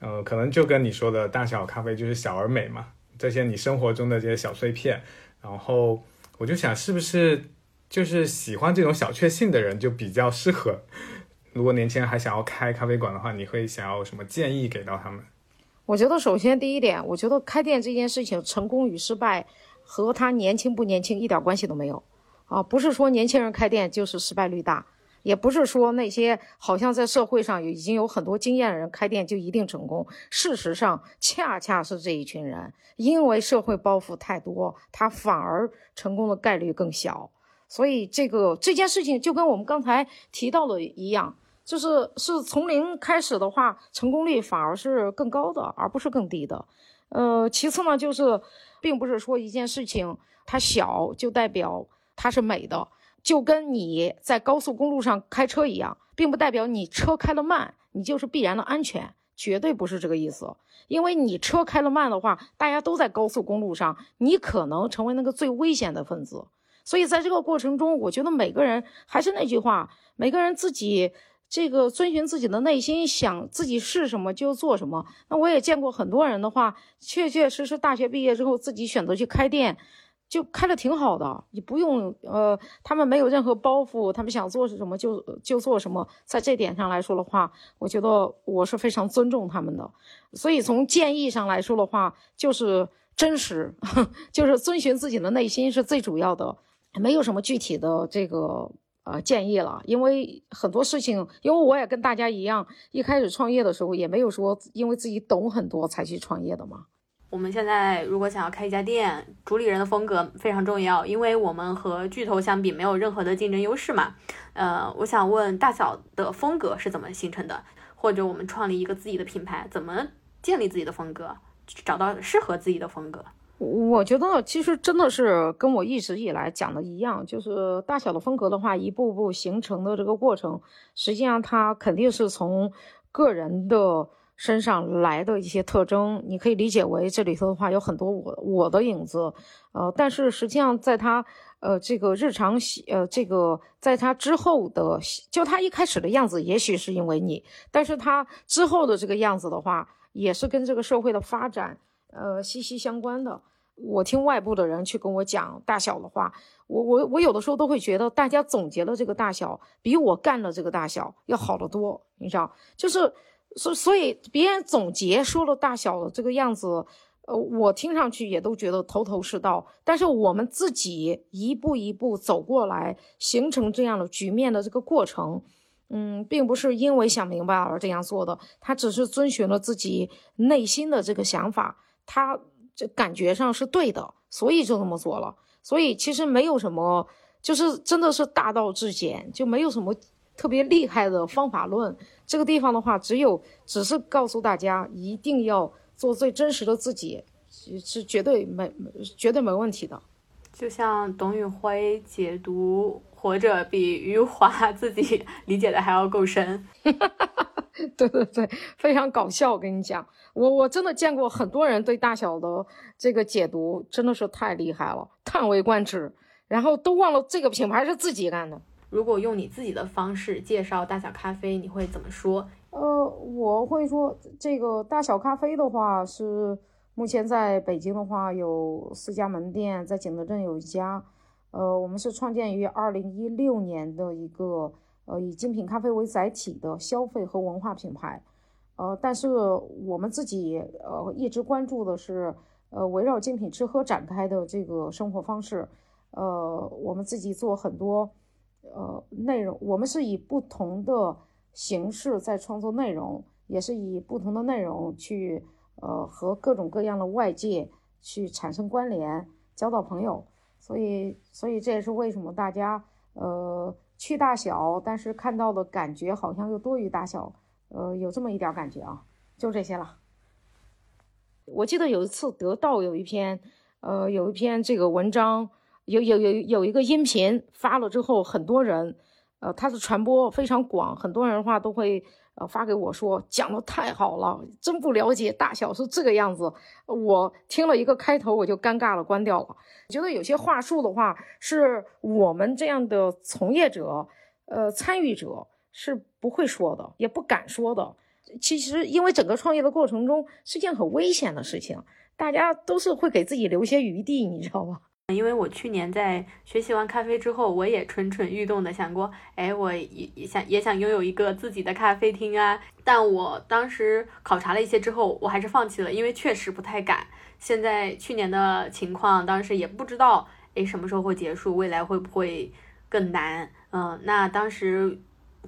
C: 呃，可能就跟你说的大小咖啡就是小而美嘛，这些你生活中的这些小碎片，然后我就想，是不是就是喜欢这种小确幸的人就比较适合。如果年轻人还想要开咖啡馆的话，你会想要什么建议给到他们？
A: 我觉得首先第一点，我觉得开店这件事情成功与失败和他年轻不年轻一点关系都没有啊！不是说年轻人开店就是失败率大，也不是说那些好像在社会上已经有很多经验的人开店就一定成功。事实上，恰恰是这一群人，因为社会包袱太多，他反而成功的概率更小。所以这个这件事情就跟我们刚才提到的一样。就是是从零开始的话，成功率反而是更高的，而不是更低的。呃，其次呢，就是并不是说一件事情它小就代表它是美的，就跟你在高速公路上开车一样，并不代表你车开的慢，你就是必然的安全，绝对不是这个意思。因为你车开了慢的话，大家都在高速公路上，你可能成为那个最危险的分子。所以在这个过程中，我觉得每个人还是那句话，每个人自己。这个遵循自己的内心，想自己是什么就做什么。那我也见过很多人的话，确确实实大学毕业之后自己选择去开店，就开的挺好的，你不用呃，他们没有任何包袱，他们想做什么就就做什么。在这点上来说的话，我觉得我是非常尊重他们的。所以从建议上来说的话，就是真实，就是遵循自己的内心是最主要的，没有什么具体的这个。呃，建议了，因为很多事情，因为我也跟大家一样，一开始创业的时候也没有说因为自己懂很多才去创业的嘛。
B: 我们现在如果想要开一家店，主理人的风格非常重要，因为我们和巨头相比没有任何的竞争优势嘛。呃，我想问大小的风格是怎么形成的？或者我们创立一个自己的品牌，怎么建立自己的风格，找到适合自己的风格？
A: 我觉得其实真的是跟我一直以来讲的一样，就是大小的风格的话，一步步形成的这个过程，实际上它肯定是从个人的身上来的一些特征。你可以理解为这里头的话有很多我我的影子，呃，但是实际上在他呃这个日常呃这个在他之后的，就他一开始的样子，也许是因为你，但是他之后的这个样子的话，也是跟这个社会的发展呃息息相关的。我听外部的人去跟我讲大小的话，我我我有的时候都会觉得，大家总结了这个大小，比我干了这个大小要好得多。你知道，就是所所以别人总结说了大小的这个样子，呃，我听上去也都觉得头头是道。但是我们自己一步一步走过来，形成这样的局面的这个过程。嗯，并不是因为想明白而这样做的，他只是遵循了自己内心的这个想法，他这感觉上是对的，所以就这么做了。所以其实没有什么，就是真的是大道至简，就没有什么特别厉害的方法论。这个地方的话，只有只是告诉大家，一定要做最真实的自己，是绝对没绝对没问题的。
B: 就像董宇辉解读。活着比余华自己 理解的还要够深，
A: 对对对，非常搞笑。我跟你讲，我我真的见过很多人对大小的这个解读，真的是太厉害了，叹为观止。然后都忘了这个品牌是自己干的。
B: 如果用你自己的方式介绍大小咖啡，你会怎么说？
A: 呃，我会说这个大小咖啡的话，是目前在北京的话有四家门店，在景德镇有一家。呃，我们是创建于二零一六年的一个呃以精品咖啡为载体的消费和文化品牌，呃，但是我们自己呃一直关注的是呃围绕精品吃喝展开的这个生活方式，呃，我们自己做很多呃内容，我们是以不同的形式在创作内容，也是以不同的内容去呃和各种各样的外界去产生关联，交到朋友。所以，所以这也是为什么大家呃去大小，但是看到的感觉好像又多于大小，呃，有这么一点感觉啊，就这些了。我记得有一次得到有一篇，呃，有一篇这个文章，有有有有一个音频发了之后，很多人，呃，它的传播非常广，很多人的话都会。呃，发给我说讲的太好了，真不了解大小是这个样子。我听了一个开头，我就尴尬了，关掉了。觉得有些话术的话，是我们这样的从业者、呃参与者是不会说的，也不敢说的。其实，因为整个创业的过程中是件很危险的事情，大家都是会给自己留些余地，你知道吧？
B: 因为我去年在学习完咖啡之后，我也蠢蠢欲动的想过，哎，我也也想也想拥有一个自己的咖啡厅啊。但我当时考察了一些之后，我还是放弃了，因为确实不太敢。现在去年的情况，当时也不知道，哎，什么时候会结束，未来会不会更难？嗯，那当时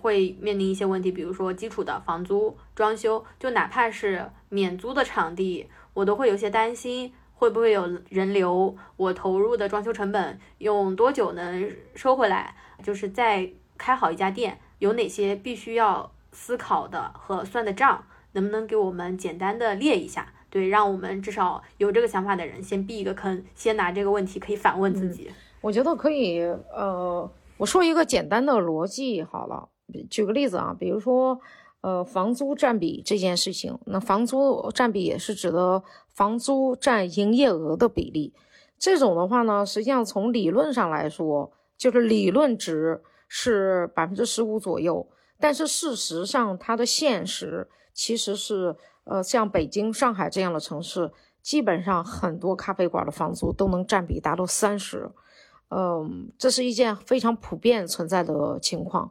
B: 会面临一些问题，比如说基础的房租、装修，就哪怕是免租的场地，我都会有些担心。会不会有人流？我投入的装修成本用多久能收回来？就是在开好一家店，有哪些必须要思考的和算的账？能不能给我们简单的列一下？对，让我们至少有这个想法的人先避一个坑，先拿这个问题可以反问自己。
A: 我觉得可以，呃，我说一个简单的逻辑好了，举个例子啊，比如说。呃，房租占比这件事情，那房租占比也是指的房租占营业额的比例。这种的话呢，实际上从理论上来说，就是理论值是百分之十五左右。但是事实上，它的现实其实是，呃，像北京、上海这样的城市，基本上很多咖啡馆的房租都能占比达到三十。嗯，这是一件非常普遍存在的情况。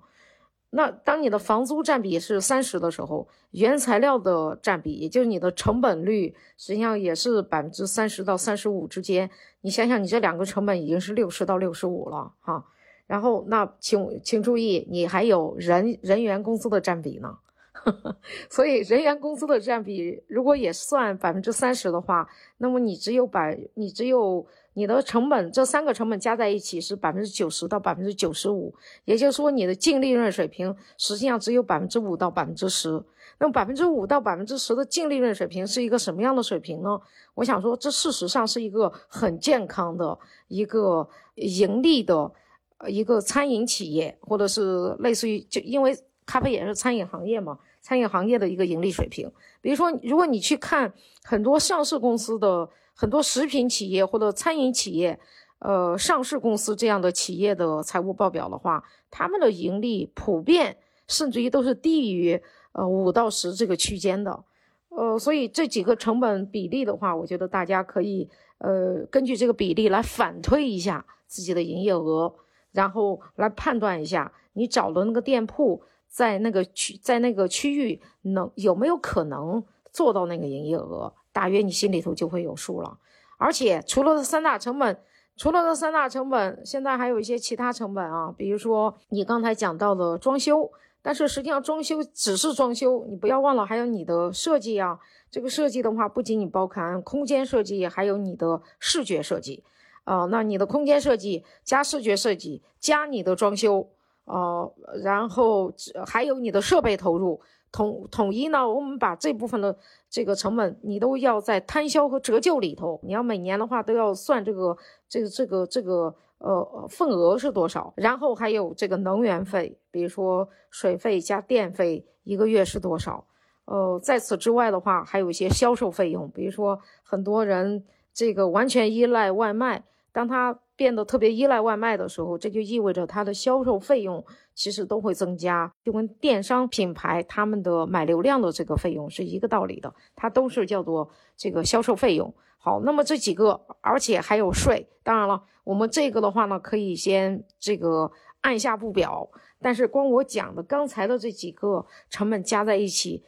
A: 那当你的房租占比是三十的时候，原材料的占比，也就是你的成本率，实际上也是百分之三十到三十五之间。你想想，你这两个成本已经是六十到六十五了哈。然后，那请请注意，你还有人人员工资的占比呢。所以，人员工资的占比如果也算百分之三十的话，那么你只有百，你只有。你的成本这三个成本加在一起是百分之九十到百分之九十五，也就是说你的净利润水平实际上只有百分之五到百分之十。那么百分之五到百分之十的净利润水平是一个什么样的水平呢？我想说，这事实上是一个很健康的一个盈利的呃一个餐饮企业，或者是类似于就因为咖啡也是餐饮行业嘛，餐饮行业的一个盈利水平。比如说，如果你去看很多上市公司的。很多食品企业或者餐饮企业，呃，上市公司这样的企业的财务报表的话，他们的盈利普遍甚至于都是低于呃五到十这个区间的，呃，所以这几个成本比例的话，我觉得大家可以呃，根据这个比例来反推一下自己的营业额，然后来判断一下你找的那个店铺在那个区在那个区域能有没有可能做到那个营业额，大约你心里头就会有数了。而且除了这三大成本，除了这三大成本，现在还有一些其他成本啊，比如说你刚才讲到的装修。但是实际上，装修只是装修，你不要忘了还有你的设计啊。这个设计的话，不仅仅包含空间设计，还有你的视觉设计，啊，那你的空间设计加视觉设计加你的装修，呃，然后还有你的设备投入，统统一呢，我们把这部分的这个成本，你都要在摊销和折旧里头，你要每年的话都要算这个这个这个这个。呃，份额是多少？然后还有这个能源费，比如说水费加电费，一个月是多少？呃，在此之外的话，还有一些销售费用，比如说很多人这个完全依赖外卖，当他变得特别依赖外卖的时候，这就意味着它的销售费用其实都会增加，就跟电商品牌他们的买流量的这个费用是一个道理的，它都是叫做这个销售费用。好，那么这几个，而且还有税。当然了，我们这个的话呢，可以先这个按下不表。但是光我讲的刚才的这几个成本加在一起，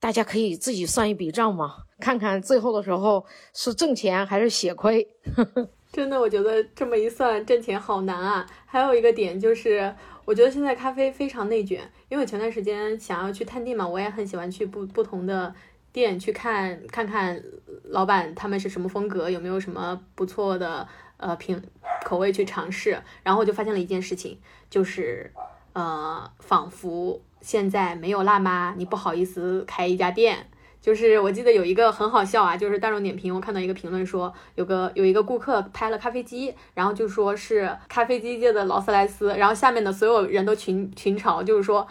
A: 大家可以自己算一笔账嘛，看看最后的时候是挣钱还是血亏。
B: 呵 呵真的，我觉得这么一算，挣钱好难啊。还有一个点就是，我觉得现在咖啡非常内卷，因为我前段时间想要去探店嘛，我也很喜欢去不不同的。店去看看看老板他们是什么风格，有没有什么不错的呃品口味去尝试，然后我就发现了一件事情，就是呃仿佛现在没有辣妈，你不好意思开一家店。就是我记得有一个很好笑啊，就是大众点评我看到一个评论说，有个有一个顾客拍了咖啡机，然后就说是咖啡机界的劳斯莱斯，然后下面的所有人都群群嘲，就是说。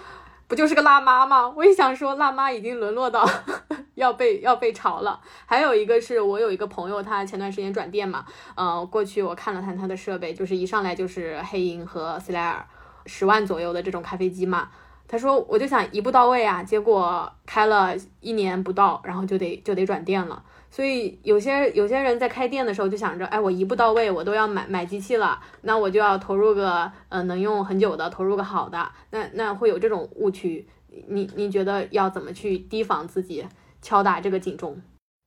B: 不就是个辣妈吗？我也想说，辣妈已经沦落到 要被要被嘲了。还有一个是我有一个朋友，他前段时间转店嘛，呃，过去我看了看他的设备，就是一上来就是黑银和斯莱尔，十万左右的这种咖啡机嘛。他说我就想一步到位啊，结果开了一年不到，然后就得就得转店了。所以有些有些人在开店的时候就想着，哎，我一步到位，我都要买买机器了，那我就要投入个呃能用很久的，投入个好的，那那会有这种误区。你你觉得要怎么去提防自己，敲打这个警钟？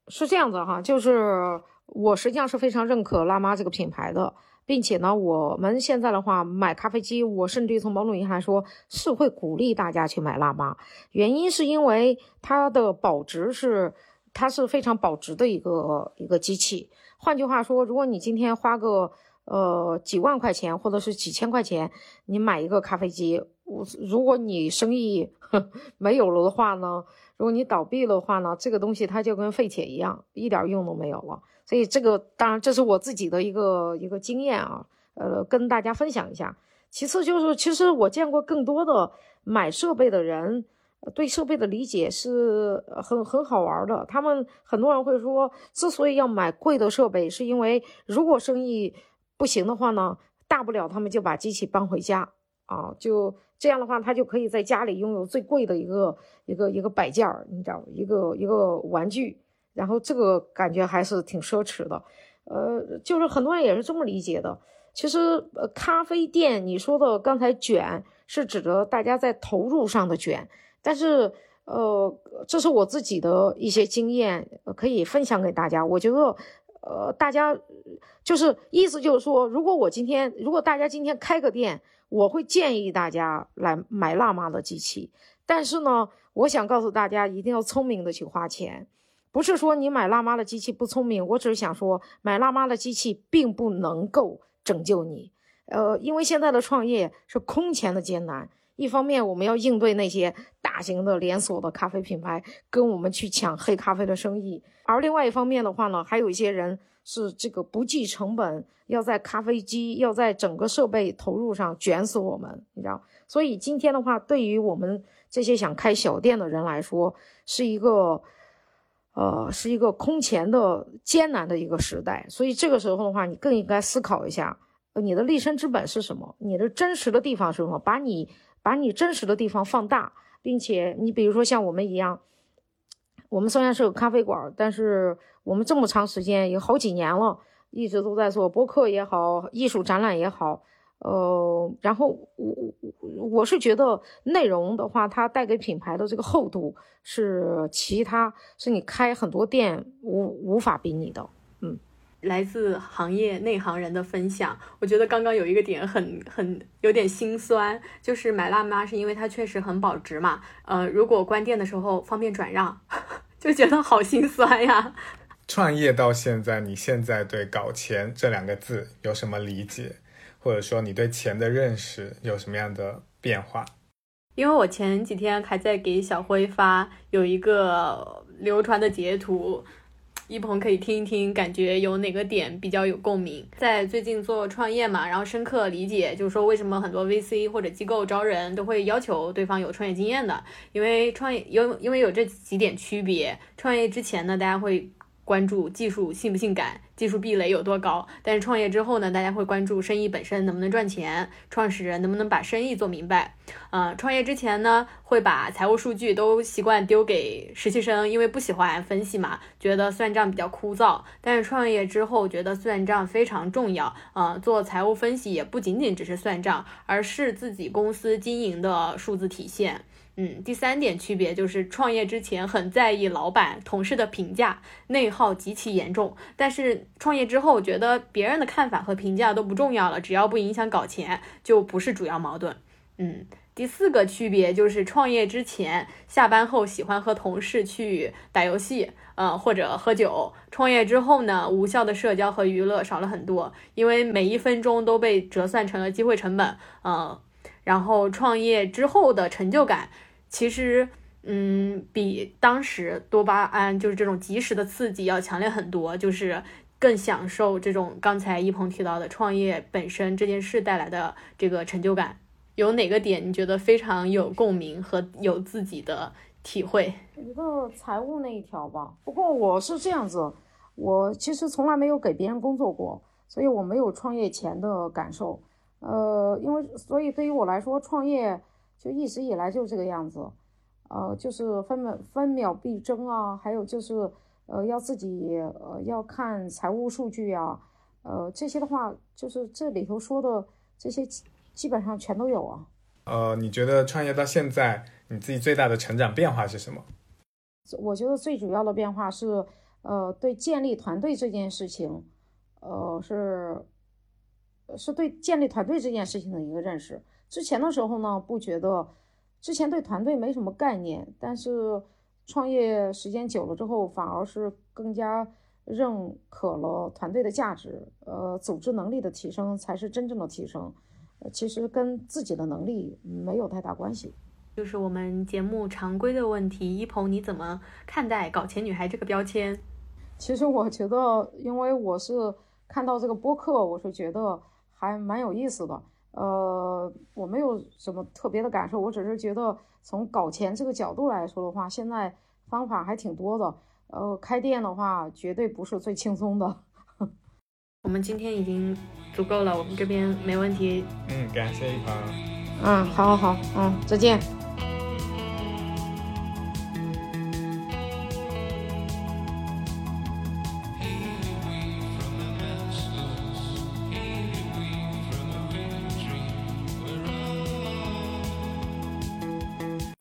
A: 是这样子哈，就是我实际上是非常认可辣妈这个品牌的，并且呢，我们现在的话买咖啡机，我甚至于从某种意义来说是会鼓励大家去买辣妈，原因是因为它的保值是。它是非常保值的一个一个机器。换句话说，如果你今天花个呃几万块钱或者是几千块钱，你买一个咖啡机，我如果你生意 没有了的话呢，如果你倒闭的话呢，这个东西它就跟废铁一样，一点用都没有了。所以这个当然这是我自己的一个一个经验啊，呃，跟大家分享一下。其次就是，其实我见过更多的买设备的人。对设备的理解是很很好玩的。他们很多人会说，之所以要买贵的设备，是因为如果生意不行的话呢，大不了他们就把机器搬回家啊，就这样的话，他就可以在家里拥有最贵的一个一个一个摆件儿，你知道，一个一个玩具。然后这个感觉还是挺奢侈的。呃，就是很多人也是这么理解的。其实，呃，咖啡店你说的刚才卷，是指着大家在投入上的卷。但是，呃，这是我自己的一些经验，可以分享给大家。我觉得，呃，大家就是意思就是说，如果我今天，如果大家今天开个店，我会建议大家来买辣妈的机器。但是呢，我想告诉大家，一定要聪明的去花钱，不是说你买辣妈的机器不聪明。我只是想说，买辣妈的机器并不能够拯救你，呃，因为现在的创业是空前的艰难。一方面，我们要应对那些大型的连锁的咖啡品牌跟我们去抢黑咖啡的生意，而另外一方面的话呢，还有一些人是这个不计成本，要在咖啡机、要在整个设备投入上卷死我们，你知道？所以今天的话，对于我们这些想开小店的人来说，是一个，呃，是一个空前的艰难的一个时代。所以这个时候的话，你更应该思考一下，你的立身之本是什么？你的真实的地方是什么？把你。把你真实的地方放大，并且你比如说像我们一样，我们虽然是个咖啡馆，但是我们这么长时间，有好几年了，一直都在做博客也好，艺术展览也好。呃，然后我我我是觉得内容的话，它带给品牌的这个厚度是其他是你开很多店无无法比拟的。嗯，
B: 来自行业内行人的分享，我觉得刚刚有一个点很很有点心酸，就是买辣妈是因为它确实很保值嘛。呃，如果关店的时候方便转让，就觉得好心酸呀。
C: 创业到现在，你现在对“搞钱”这两个字有什么理解？或者说你对钱的认识有什么样的变化？
B: 因为我前几天还在给小辉发有一个流传的截图，一鹏可以听一听，感觉有哪个点比较有共鸣。在最近做创业嘛，然后深刻理解，就是说为什么很多 VC 或者机构招人都会要求对方有创业经验的，因为创业有因为有这几点区别。创业之前呢，大家会。关注技术性不性感，技术壁垒有多高？但是创业之后呢，大家会关注生意本身能不能赚钱，创始人能不能把生意做明白。呃，创业之前呢，会把财务数据都习惯丢给实习生，因为不喜欢分析嘛，觉得算账比较枯燥。但是创业之后，觉得算账非常重要。呃，做财务分析也不仅仅只是算账，而是自己公司经营的数字体现。嗯，第三点区别就是创业之前很在意老板、同事的评价，内耗极其严重。但是创业之后，觉得别人的看法和评价都不重要了，只要不影响搞钱，就不是主要矛盾。嗯，第四个区别就是创业之前下班后喜欢和同事去打游戏，呃或者喝酒。创业之后呢，无效的社交和娱乐少了很多，因为每一分钟都被折算成了机会成本。嗯，然后创业之后的成就感。其实，嗯，比当时多巴胺就是这种及时的刺激要强烈很多，就是更享受这种刚才一鹏提到的创业本身这件事带来的这个成就感。有哪个点你觉得非常有共鸣和有自己的体会？
A: 一个财务那一条吧。不过我是这样子，我其实从来没有给别人工作过，所以我没有创业前的感受。呃，因为所以对于我来说，创业。就一直以来就这个样子，呃，就是分秒分秒必争啊，还有就是，呃，要自己呃要看财务数据啊，呃，这些的话，就是这里头说的这些基本上全都有啊。
C: 呃，你觉得创业到现在，你自己最大的成长变化是什么？
A: 我觉得最主要的变化是，呃，对建立团队这件事情，呃，是是对建立团队这件事情的一个认识。之前的时候呢，不觉得，之前对团队没什么概念，但是创业时间久了之后，反而是更加认可了团队的价值。呃，组织能力的提升才是真正的提升，呃，其实跟自己的能力没有太大关系。
B: 就是我们节目常规的问题，一鹏你怎么看待“搞钱女孩”这个标签？
A: 其实我觉得，因为我是看到这个播客，我是觉得还蛮有意思的。呃，我没有什么特别的感受，我只是觉得从搞钱这个角度来说的话，现在方法还挺多的。呃，开店的话绝对不是最轻松的。
B: 我们今天已经足够了，我们这边没问题。
C: 嗯，感谢一鹏。
A: 嗯，好，好，好，嗯，再见。